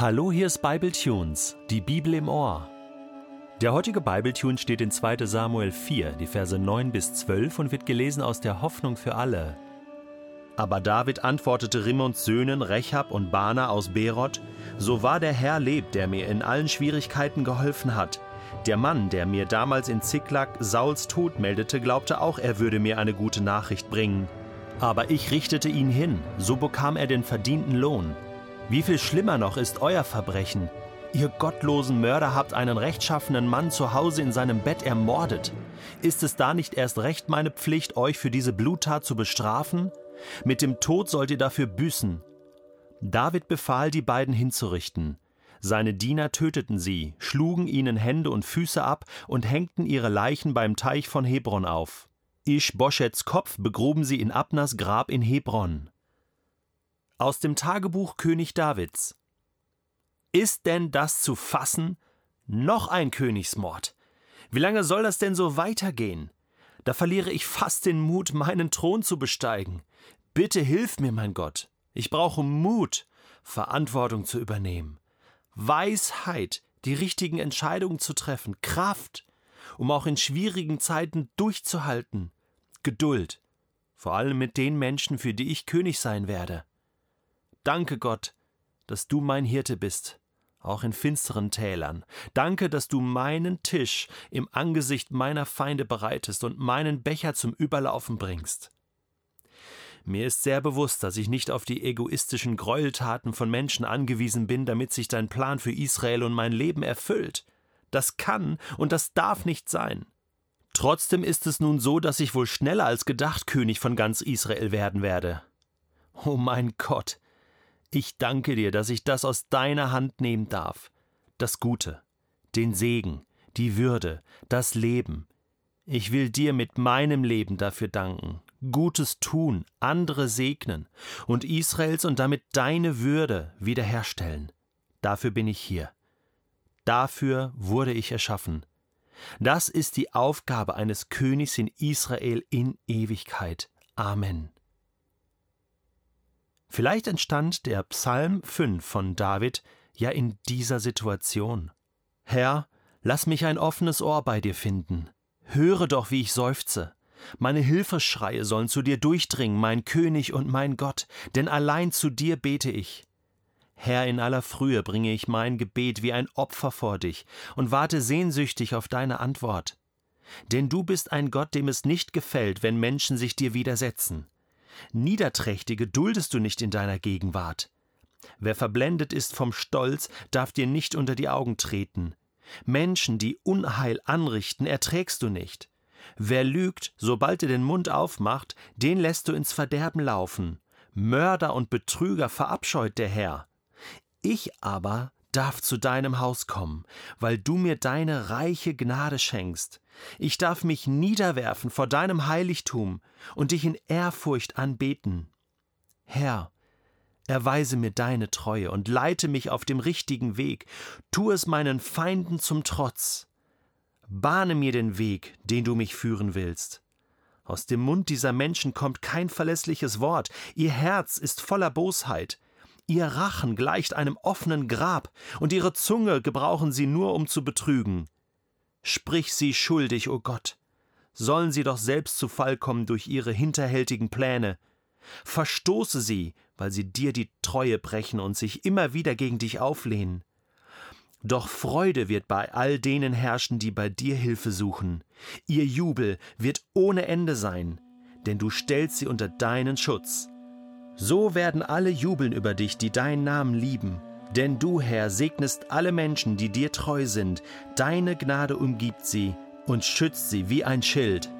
Hallo, hier ist Bible Tunes, die Bibel im Ohr. Der heutige Bible Tune steht in 2. Samuel 4, die Verse 9 bis 12 und wird gelesen aus der Hoffnung für alle. Aber David antwortete Rimmons Söhnen Rechab und Bana aus Beroth: So wahr der Herr lebt, der mir in allen Schwierigkeiten geholfen hat. Der Mann, der mir damals in Ziklag Sauls Tod meldete, glaubte auch, er würde mir eine gute Nachricht bringen. Aber ich richtete ihn hin, so bekam er den verdienten Lohn. Wie viel schlimmer noch ist euer Verbrechen? Ihr gottlosen Mörder habt einen rechtschaffenen Mann zu Hause in seinem Bett ermordet. Ist es da nicht erst recht meine Pflicht, euch für diese Bluttat zu bestrafen? Mit dem Tod sollt ihr dafür büßen. David befahl, die beiden hinzurichten. Seine Diener töteten sie, schlugen ihnen Hände und Füße ab und hängten ihre Leichen beim Teich von Hebron auf. Ish-Boschets Kopf begruben sie in Abnas Grab in Hebron. Aus dem Tagebuch König Davids. Ist denn das zu fassen? Noch ein Königsmord. Wie lange soll das denn so weitergehen? Da verliere ich fast den Mut, meinen Thron zu besteigen. Bitte hilf mir, mein Gott. Ich brauche Mut, Verantwortung zu übernehmen. Weisheit, die richtigen Entscheidungen zu treffen. Kraft, um auch in schwierigen Zeiten durchzuhalten. Geduld, vor allem mit den Menschen, für die ich König sein werde. Danke Gott, dass du mein Hirte bist, auch in finsteren Tälern. Danke, dass du meinen Tisch im Angesicht meiner Feinde bereitest und meinen Becher zum Überlaufen bringst. Mir ist sehr bewusst, dass ich nicht auf die egoistischen Gräueltaten von Menschen angewiesen bin, damit sich dein Plan für Israel und mein Leben erfüllt. Das kann und das darf nicht sein. Trotzdem ist es nun so, dass ich wohl schneller als gedacht König von ganz Israel werden werde. Oh mein Gott, ich danke dir, dass ich das aus deiner Hand nehmen darf. Das Gute, den Segen, die Würde, das Leben. Ich will dir mit meinem Leben dafür danken. Gutes tun, andere segnen und Israels und damit deine Würde wiederherstellen. Dafür bin ich hier. Dafür wurde ich erschaffen. Das ist die Aufgabe eines Königs in Israel in Ewigkeit. Amen. Vielleicht entstand der Psalm 5 von David ja in dieser Situation. Herr, lass mich ein offenes Ohr bei dir finden. Höre doch, wie ich seufze. Meine Hilfeschreie sollen zu dir durchdringen, mein König und mein Gott, denn allein zu dir bete ich. Herr, in aller Frühe bringe ich mein Gebet wie ein Opfer vor dich und warte sehnsüchtig auf deine Antwort. Denn du bist ein Gott, dem es nicht gefällt, wenn Menschen sich dir widersetzen. Niederträchtige duldest du nicht in deiner Gegenwart. Wer verblendet ist vom Stolz, darf dir nicht unter die Augen treten. Menschen, die Unheil anrichten, erträgst du nicht. Wer lügt, sobald er den Mund aufmacht, den lässt du ins Verderben laufen. Mörder und Betrüger verabscheut der Herr. Ich aber darf zu deinem Haus kommen, weil du mir deine reiche Gnade schenkst. Ich darf mich niederwerfen vor deinem Heiligtum und dich in Ehrfurcht anbeten. Herr, erweise mir deine Treue und leite mich auf dem richtigen Weg, tu es meinen Feinden zum Trotz. Bahne mir den Weg, den du mich führen willst. Aus dem Mund dieser Menschen kommt kein verlässliches Wort, ihr Herz ist voller Bosheit, ihr Rachen gleicht einem offenen Grab, und ihre Zunge gebrauchen sie nur, um zu betrügen. Sprich sie schuldig, o oh Gott. Sollen sie doch selbst zu Fall kommen durch ihre hinterhältigen Pläne. Verstoße sie, weil sie dir die Treue brechen und sich immer wieder gegen dich auflehnen. Doch Freude wird bei all denen herrschen, die bei dir Hilfe suchen. Ihr Jubel wird ohne Ende sein, denn du stellst sie unter deinen Schutz. So werden alle jubeln über dich, die deinen Namen lieben. Denn du, Herr, segnest alle Menschen, die dir treu sind, deine Gnade umgibt sie und schützt sie wie ein Schild.